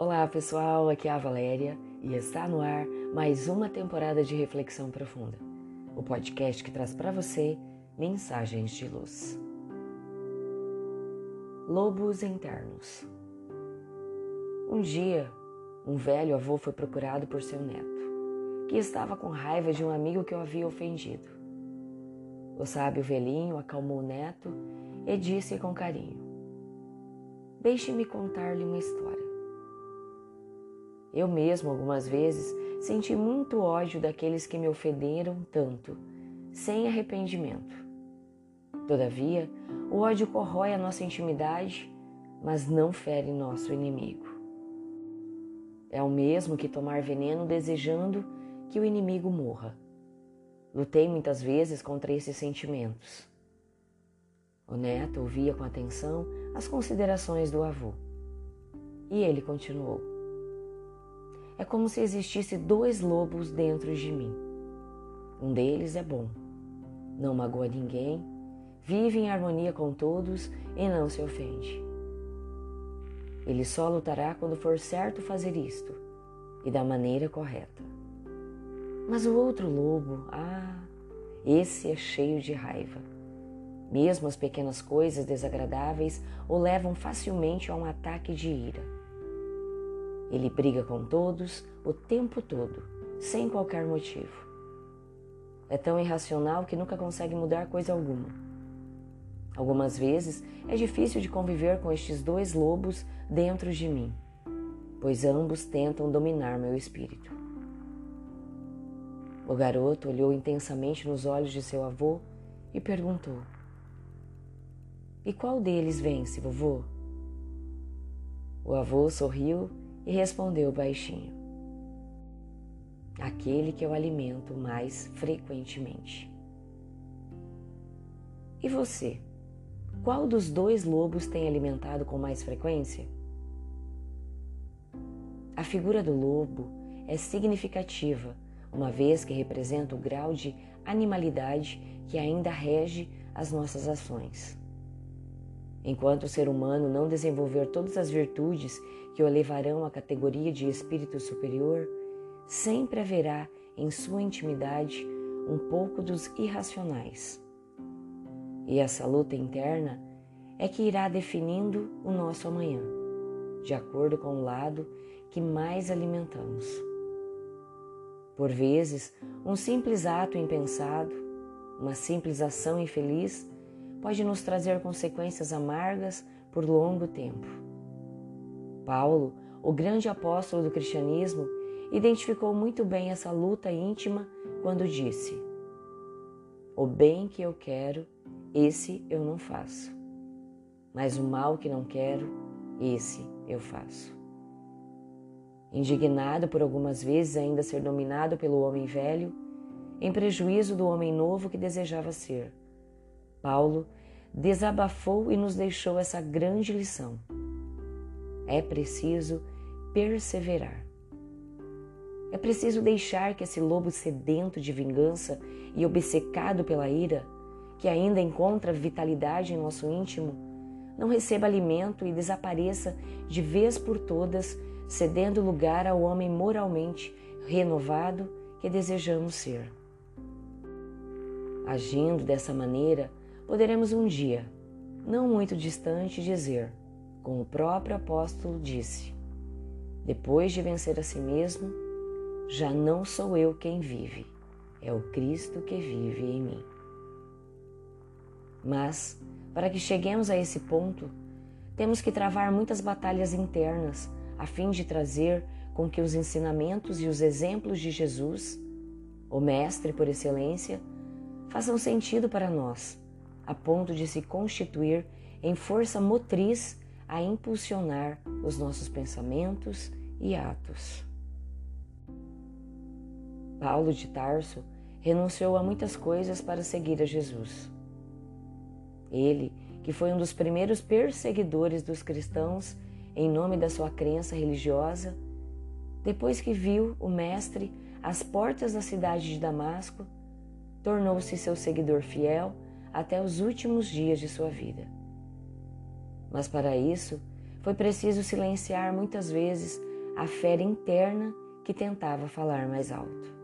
Olá pessoal, aqui é a Valéria e está no ar mais uma temporada de Reflexão Profunda, o podcast que traz para você mensagens de luz. Lobos internos. Um dia, um velho avô foi procurado por seu neto, que estava com raiva de um amigo que o havia ofendido. O sábio velhinho acalmou o neto e disse com carinho: Deixe-me contar-lhe uma história. Eu mesmo, algumas vezes, senti muito ódio daqueles que me ofenderam tanto, sem arrependimento. Todavia, o ódio corrói a nossa intimidade, mas não fere nosso inimigo. É o mesmo que tomar veneno desejando que o inimigo morra. Lutei muitas vezes contra esses sentimentos. O neto ouvia com atenção as considerações do avô. E ele continuou. É como se existisse dois lobos dentro de mim. Um deles é bom, não magoa ninguém, vive em harmonia com todos e não se ofende. Ele só lutará quando for certo fazer isto e da maneira correta. Mas o outro lobo, ah, esse é cheio de raiva. Mesmo as pequenas coisas desagradáveis o levam facilmente a um ataque de ira. Ele briga com todos o tempo todo, sem qualquer motivo. É tão irracional que nunca consegue mudar coisa alguma. Algumas vezes é difícil de conviver com estes dois lobos dentro de mim, pois ambos tentam dominar meu espírito. O garoto olhou intensamente nos olhos de seu avô e perguntou: E qual deles vence, vovô? O avô sorriu e respondeu baixinho: Aquele que eu alimento mais frequentemente. E você? Qual dos dois lobos tem alimentado com mais frequência? A figura do lobo é significativa, uma vez que representa o grau de animalidade que ainda rege as nossas ações. Enquanto o ser humano não desenvolver todas as virtudes que o levarão à categoria de espírito superior, sempre haverá em sua intimidade um pouco dos irracionais. E essa luta interna é que irá definindo o nosso amanhã, de acordo com o lado que mais alimentamos. Por vezes, um simples ato impensado, uma simples ação infeliz pode nos trazer consequências amargas por longo tempo. Paulo, o grande apóstolo do cristianismo, identificou muito bem essa luta íntima quando disse: O bem que eu quero, esse eu não faço, mas o mal que não quero, esse eu faço. Indignado por algumas vezes ainda ser dominado pelo homem velho, em prejuízo do homem novo que desejava ser, Paulo desabafou e nos deixou essa grande lição. É preciso perseverar. É preciso deixar que esse lobo sedento de vingança e obcecado pela ira, que ainda encontra vitalidade em nosso íntimo, não receba alimento e desapareça de vez por todas, cedendo lugar ao homem moralmente renovado que desejamos ser. Agindo dessa maneira, poderemos um dia, não muito distante, dizer, como o próprio apóstolo disse: Depois de vencer a si mesmo, já não sou eu quem vive, é o Cristo que vive em mim. Mas, para que cheguemos a esse ponto, temos que travar muitas batalhas internas a fim de trazer com que os ensinamentos e os exemplos de Jesus, o Mestre por excelência, façam sentido para nós a ponto de se constituir em força motriz a impulsionar os nossos pensamentos e atos. Paulo de Tarso renunciou a muitas coisas para seguir a Jesus. Ele, que foi um dos primeiros perseguidores dos cristãos em nome da sua crença religiosa, depois que viu o Mestre às portas da cidade de Damasco, tornou-se seu seguidor fiel até os últimos dias de sua vida. Mas para isso, foi preciso silenciar muitas vezes a fera interna que tentava falar mais alto.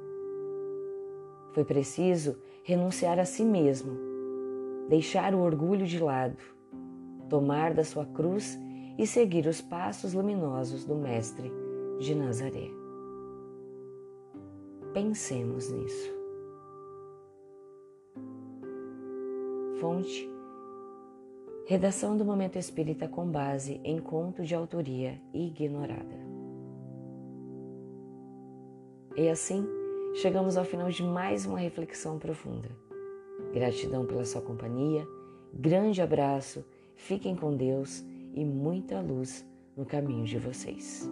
Foi preciso renunciar a si mesmo, deixar o orgulho de lado, tomar da sua cruz e seguir os passos luminosos do Mestre de Nazaré. Pensemos nisso. Fonte Redação do Momento Espírita com base em conto de autoria ignorada. E assim, chegamos ao final de mais uma reflexão profunda. Gratidão pela sua companhia, grande abraço, fiquem com Deus e muita luz no caminho de vocês.